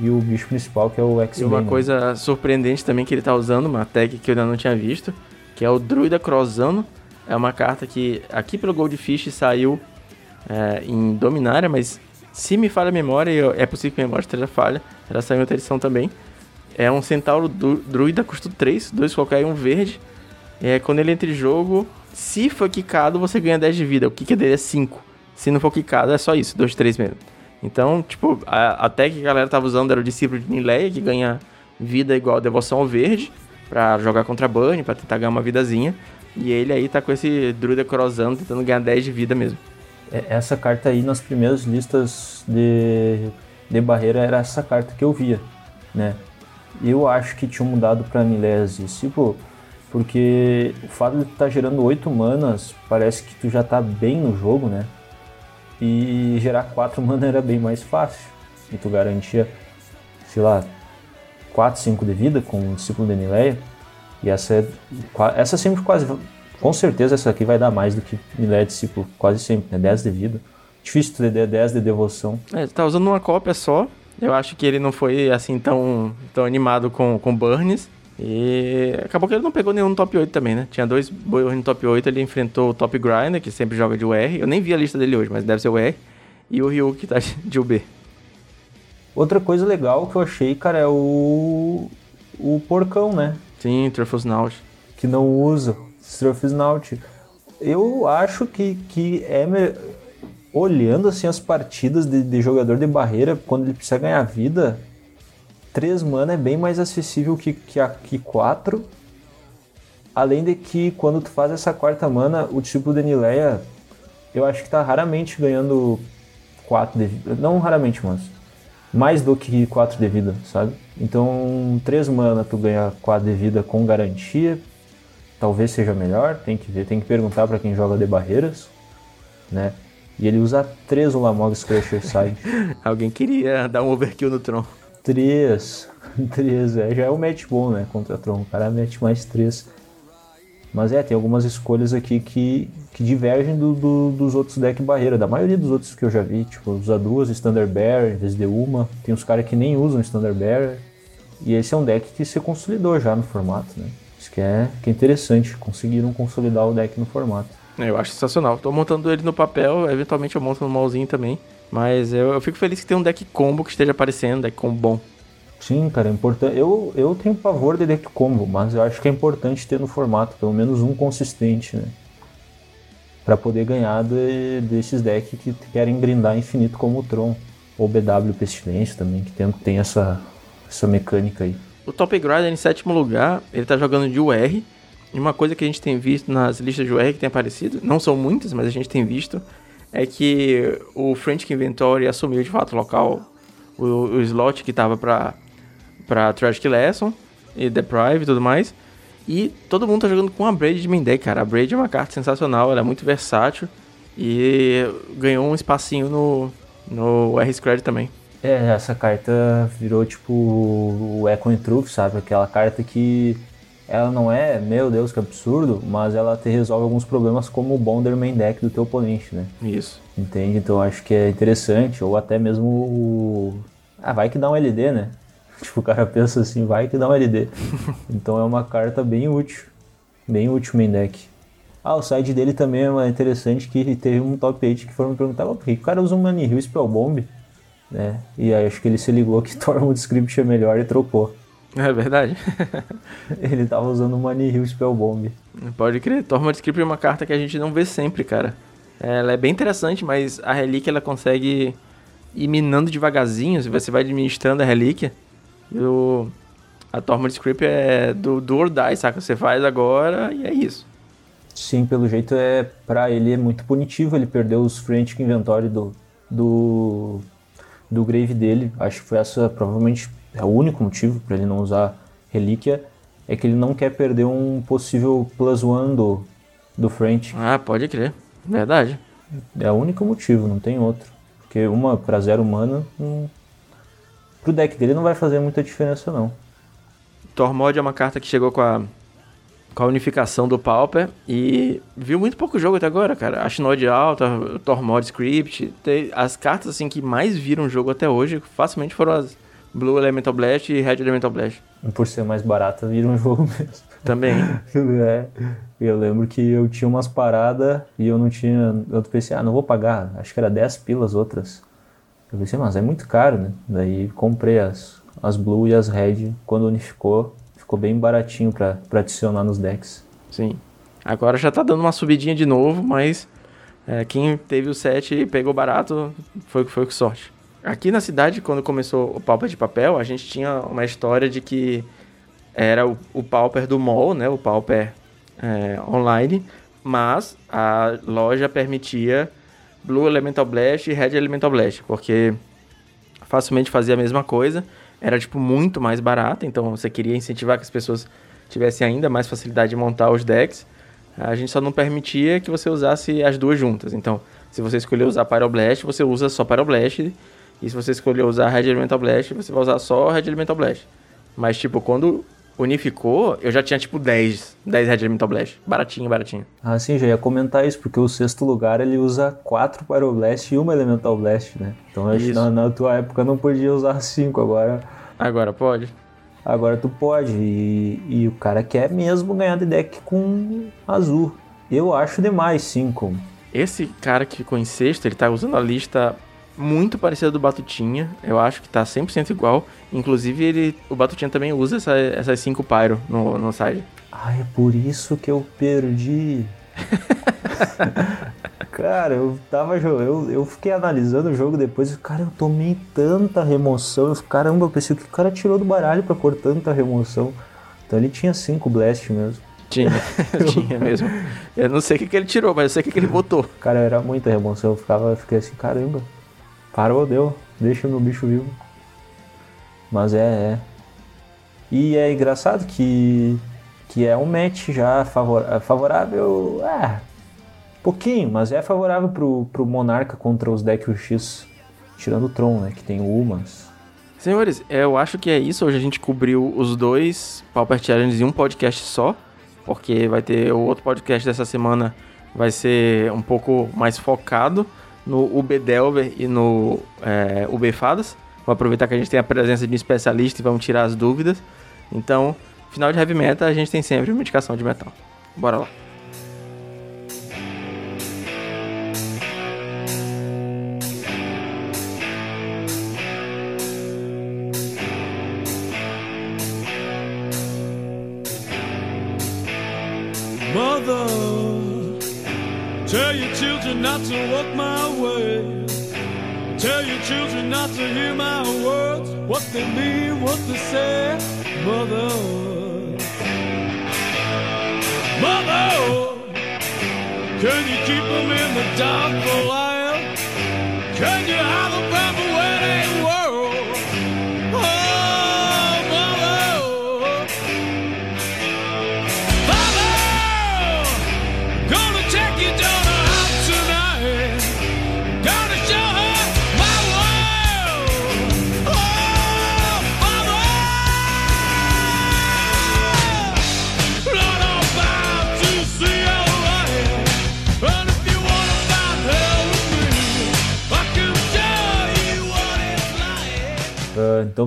e o bicho principal que é o X-Men. E uma coisa surpreendente também que ele tá usando, uma tag que eu ainda não tinha visto, que é o Druida Crossano. É uma carta que aqui pelo Goldfish saiu é, em Dominária, mas Se me falha a memória, é possível que a memória esteja falha, ela saiu em outra edição também. É um centauro druida custo 3, dois qualquer e um verde. É, quando ele entra em jogo, se for quicado, você ganha 10 de vida. O kick dele é 5. Se não for quicado, é só isso, 2, 3 mesmo. Então, tipo, a, até que a galera tava usando era o discípulo de Nileia, que ganha vida igual a devoção ao verde, pra jogar contra a Bunny, pra tentar ganhar uma vidazinha. E ele aí tá com esse druida crosando, tentando ganhar 10 de vida mesmo. É, essa carta aí nas primeiras listas de, de barreira era essa carta que eu via, né? Eu acho que tinham mudado pra Milese, tipo, porque o fato de tu tá gerando 8 manas, parece que tu já tá bem no jogo, né? E gerar 4 manas era bem mais fácil. E tu garantia, sei lá, 4, 5 de vida com o discípulo de Nileia. E essa é, essa sempre quase, com certeza essa aqui vai dar mais do que Nileia discípulo, quase sempre, né? 10 de vida. Difícil tu ter 10 de devoção. É, tá usando uma cópia só. Eu acho que ele não foi assim tão, tão animado com, com Burns. E acabou que ele não pegou nenhum no top 8 também, né? Tinha dois Boios no top 8, ele enfrentou o Top Grinder, que sempre joga de UR. Eu nem vi a lista dele hoje, mas deve ser o UR. E o Ryu, que tá de UB. Outra coisa legal que eu achei, cara, é o. o porcão, né? Sim, Trufosnaut. Que não usa Trufosnaut. Eu acho que, que é. Me... Olhando assim as partidas de, de jogador de barreira, quando ele precisa ganhar vida, 3 mana é bem mais acessível que, que, a, que 4. Além de que quando tu faz essa quarta mana, o tipo de Nileia, eu acho que tá raramente ganhando 4 de vida. Não raramente, mas mais do que 4 de vida, sabe? Então, 3 mana tu ganha 4 de vida com garantia. Talvez seja melhor, tem que ver, tem que perguntar para quem joga de barreiras, né? E ele usa 3 Ulamogs Crusher Side. Alguém queria dar um overkill no Tron. Três. Três, é. Já é o match bom, né? Contra Tron. O cara mete mais três. Mas é, tem algumas escolhas aqui que, que divergem do, do, dos outros deck barreira, da maioria dos outros que eu já vi. Tipo, usa duas Standard Bearer em vez de uma. Tem uns caras que nem usam Standard Bearer. E esse é um deck que se consolidou já no formato, né? Isso que é, que é interessante. Conseguiram consolidar o deck no formato. Eu acho sensacional. Tô montando ele no papel, eventualmente eu monto no mauzinho também. Mas eu, eu fico feliz que tem um deck combo que esteja aparecendo, deck combo bom. Sim, cara, é importante. Eu, eu tenho pavor de deck combo, mas eu acho que é importante ter no formato pelo menos um consistente, né? Pra poder ganhar de, desses decks que querem grindar infinito como o Tron. Ou BW Pestilência também, que tem, tem essa, essa mecânica aí. O Top Grinder em sétimo lugar, ele tá jogando de UR. E uma coisa que a gente tem visto nas listas de UR que tem aparecido, não são muitas, mas a gente tem visto, é que o French Inventory assumiu de fato o local, o, o slot que tava pra, pra Tragic Lesson e Deprive e tudo mais. E todo mundo tá jogando com a Braid de main deck, cara. A Braid é uma carta sensacional, ela é muito versátil e ganhou um espacinho no, no R-Scred também. É, essa carta virou tipo o Echo and Truth, sabe? Aquela carta que ela não é, meu Deus, que absurdo, mas ela te resolve alguns problemas como o Bonder main deck do teu oponente, né? Isso. Entende? Então acho que é interessante, ou até mesmo o... Ah, vai que dá um LD, né? Tipo, o cara pensa assim, vai que dá um LD. então é uma carta bem útil, bem útil main deck. Ah, o side dele também é interessante que teve um top 8 que foram me perguntar por que o cara usa um Money Hill Spell Bomb, né? E aí acho que ele se ligou que Tormund Script é melhor e trocou. É verdade. Ele tava usando o Money Hill Spellbomb. Pode crer. Tormund Script é uma carta que a gente não vê sempre, cara. Ela é bem interessante, mas a relíquia ela consegue ir minando devagarzinho. Você vai administrando a relíquia. E o... A Tormund Script é do, do or die, saca? Você faz agora e é isso. Sim, pelo jeito é para ele é muito punitivo. Ele perdeu os Frantic Inventory do, do, do Grave dele. Acho que foi essa provavelmente é o único motivo para ele não usar relíquia, é que ele não quer perder um possível plus one do, do French. Ah, pode crer. Verdade. É o único motivo, não tem outro. Porque uma para zero mana, um... pro deck dele não vai fazer muita diferença não. Tormod é uma carta que chegou com a, com a unificação do Pauper e viu muito pouco jogo até agora, cara. Ashnod alta, Tormod Script, as cartas assim que mais viram jogo até hoje facilmente foram as Blue Elemental Blast e Red Elemental Blast. Por ser mais barata, vira um jogo mesmo. Também. é. Eu lembro que eu tinha umas paradas e eu não tinha. Eu pensei, ah, não vou pagar. Acho que era 10 pilas outras. Eu pensei, mas é muito caro, né? Daí comprei as, as Blue e as Red. Quando unificou, ficou bem baratinho pra, pra adicionar nos decks. Sim. Agora já tá dando uma subidinha de novo, mas é, quem teve o set e pegou barato foi, foi com sorte. Aqui na cidade, quando começou o Pauper de papel, a gente tinha uma história de que era o, o Pauper do mall, né? O Pauper é, online, mas a loja permitia Blue Elemental Blast e Red Elemental Blast, porque facilmente fazia a mesma coisa, era tipo muito mais barato, então você queria incentivar que as pessoas tivessem ainda mais facilidade de montar os decks. A gente só não permitia que você usasse as duas juntas. Então, se você escolher usar Pyroblast, você usa só Pyroblast. E se você escolher usar Red Elemental Blast, você vai usar só Red Elemental Blast. Mas, tipo, quando unificou, eu já tinha, tipo, 10, 10 Red Elemental Blast. Baratinho, baratinho. Ah, sim, já ia comentar isso, porque o sexto lugar ele usa 4 Pyroblast e uma Elemental Blast, né? Então, acho que na, na tua época não podia usar 5, agora... Agora pode. Agora tu pode. E, e, o cara quer mesmo ganhar de deck com azul. Eu acho demais 5. Esse cara que ficou em sexto, ele tá usando a lista muito parecida do Batutinha. Eu acho que tá 100% igual. Inclusive, ele, o Batutinha também usa essa, essas 5 Pyro no, no side. Ah, é por isso que eu perdi. Cara, eu tava eu, eu fiquei analisando o jogo depois e, cara, eu tomei tanta remoção. Eu, caramba, eu pensei que o cara tirou do baralho pra pôr tanta remoção. Então ele tinha cinco blast mesmo. Tinha, tinha mesmo. Eu não sei o que, que ele tirou, mas eu sei o que, que ele botou. Cara, era muita remoção. Eu ficava, eu fiquei assim, caramba, parou, deu, deixa meu bicho vivo. Mas é, é. E é engraçado que, que é um match já favor, favorável. Ah, Pouquinho, mas é favorável pro, pro Monarca contra os decks X, tirando o Tron, né? Que tem Umas. Senhores, eu acho que é isso. Hoje a gente cobriu os dois Pauper Challenges em um podcast só, porque vai ter o outro podcast dessa semana vai ser um pouco mais focado no UB Delver e no é, UB Fadas. Vou aproveitar que a gente tem a presença de um especialista e vamos tirar as dúvidas. Então, final de Heavy Metal, a gente tem sempre uma indicação de metal. Bora lá.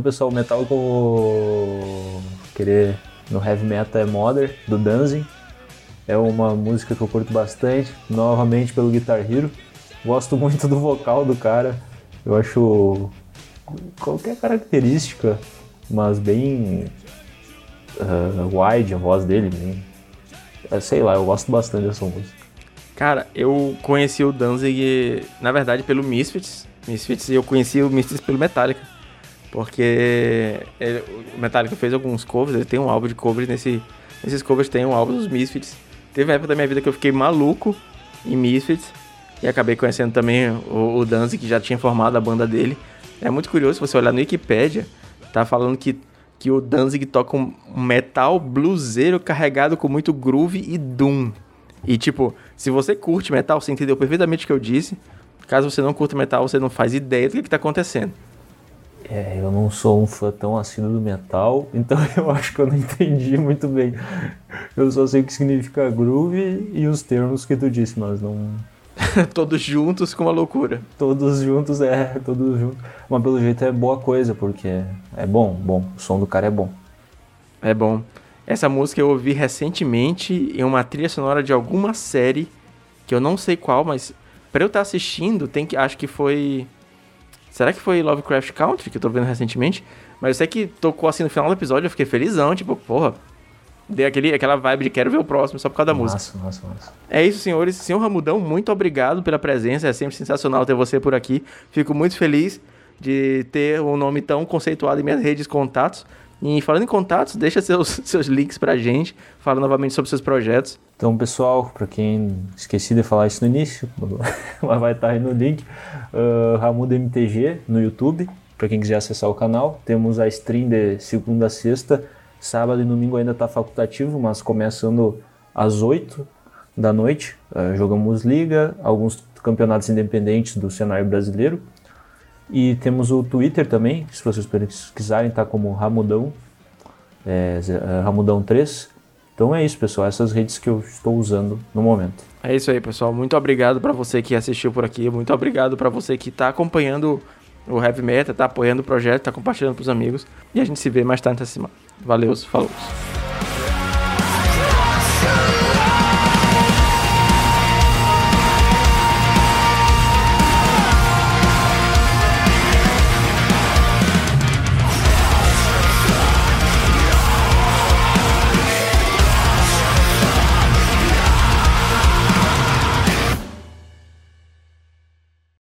Pessoal, metal que vou querer no heavy metal é Mother, do Danzig. É uma música que eu curto bastante, novamente pelo Guitar Hero. Gosto muito do vocal do cara. Eu acho qualquer característica, mas bem uh, wide a voz dele. Bem, é, sei lá, eu gosto bastante dessa música. Cara, eu conheci o Danzig, na verdade, pelo Misfits. Misfits e eu conheci o Misfits pelo Metallica. Porque ele, o Metallica fez alguns covers, ele tem um álbum de covers, nesse, nesses covers tem um álbum dos Misfits. Teve uma época da minha vida que eu fiquei maluco em Misfits e acabei conhecendo também o, o Danzig, que já tinha formado a banda dele. É muito curioso, se você olhar no Wikipedia, tá falando que, que o Danzig toca um metal bluseiro carregado com muito groove e doom. E tipo, se você curte metal, você entendeu perfeitamente o que eu disse. Caso você não curta metal, você não faz ideia do que, está acontecendo. É, eu não sou um fã tão assíduo do metal, então eu acho que eu não entendi muito bem. Eu só sei o que significa groove e os termos que tu disse, mas não. todos juntos com uma loucura. Todos juntos, é, todos juntos. Mas pelo jeito é boa coisa, porque é bom, bom. O som do cara é bom. É bom. Essa música eu ouvi recentemente em uma trilha sonora de alguma série, que eu não sei qual, mas para eu estar tá assistindo, tem que acho que foi Será que foi Lovecraft Country que eu tô vendo recentemente? Mas eu sei que tocou assim no final do episódio, eu fiquei felizão, tipo, porra. Dei aquele, aquela vibe de quero ver o próximo, só por causa da Massa, música. massa, massa. É isso, senhores. Senhor Ramudão, muito obrigado pela presença. É sempre sensacional ter você por aqui. Fico muito feliz de ter um nome tão conceituado em minhas redes de contatos. E falando em contatos, deixa seus, seus links pra gente. Fala novamente sobre seus projetos. Então, pessoal, para quem esqueci de falar isso no início, mas vai estar aí no link, uh, Ramudo MTG no YouTube, para quem quiser acessar o canal. Temos a stream de segunda a sexta, sábado e domingo ainda está facultativo, mas começando às 8 da noite. Uh, jogamos liga, alguns campeonatos independentes do cenário brasileiro. E temos o Twitter também, se vocês quiserem, tá como Ramudão, é, Ramudão 3. Então é isso, pessoal. Essas redes que eu estou usando no momento. É isso aí, pessoal. Muito obrigado para você que assistiu por aqui. Muito obrigado para você que está acompanhando o Heavy Meta, está apoiando o projeto, está compartilhando para os amigos. E a gente se vê mais tarde essa semana. Valeu, falou.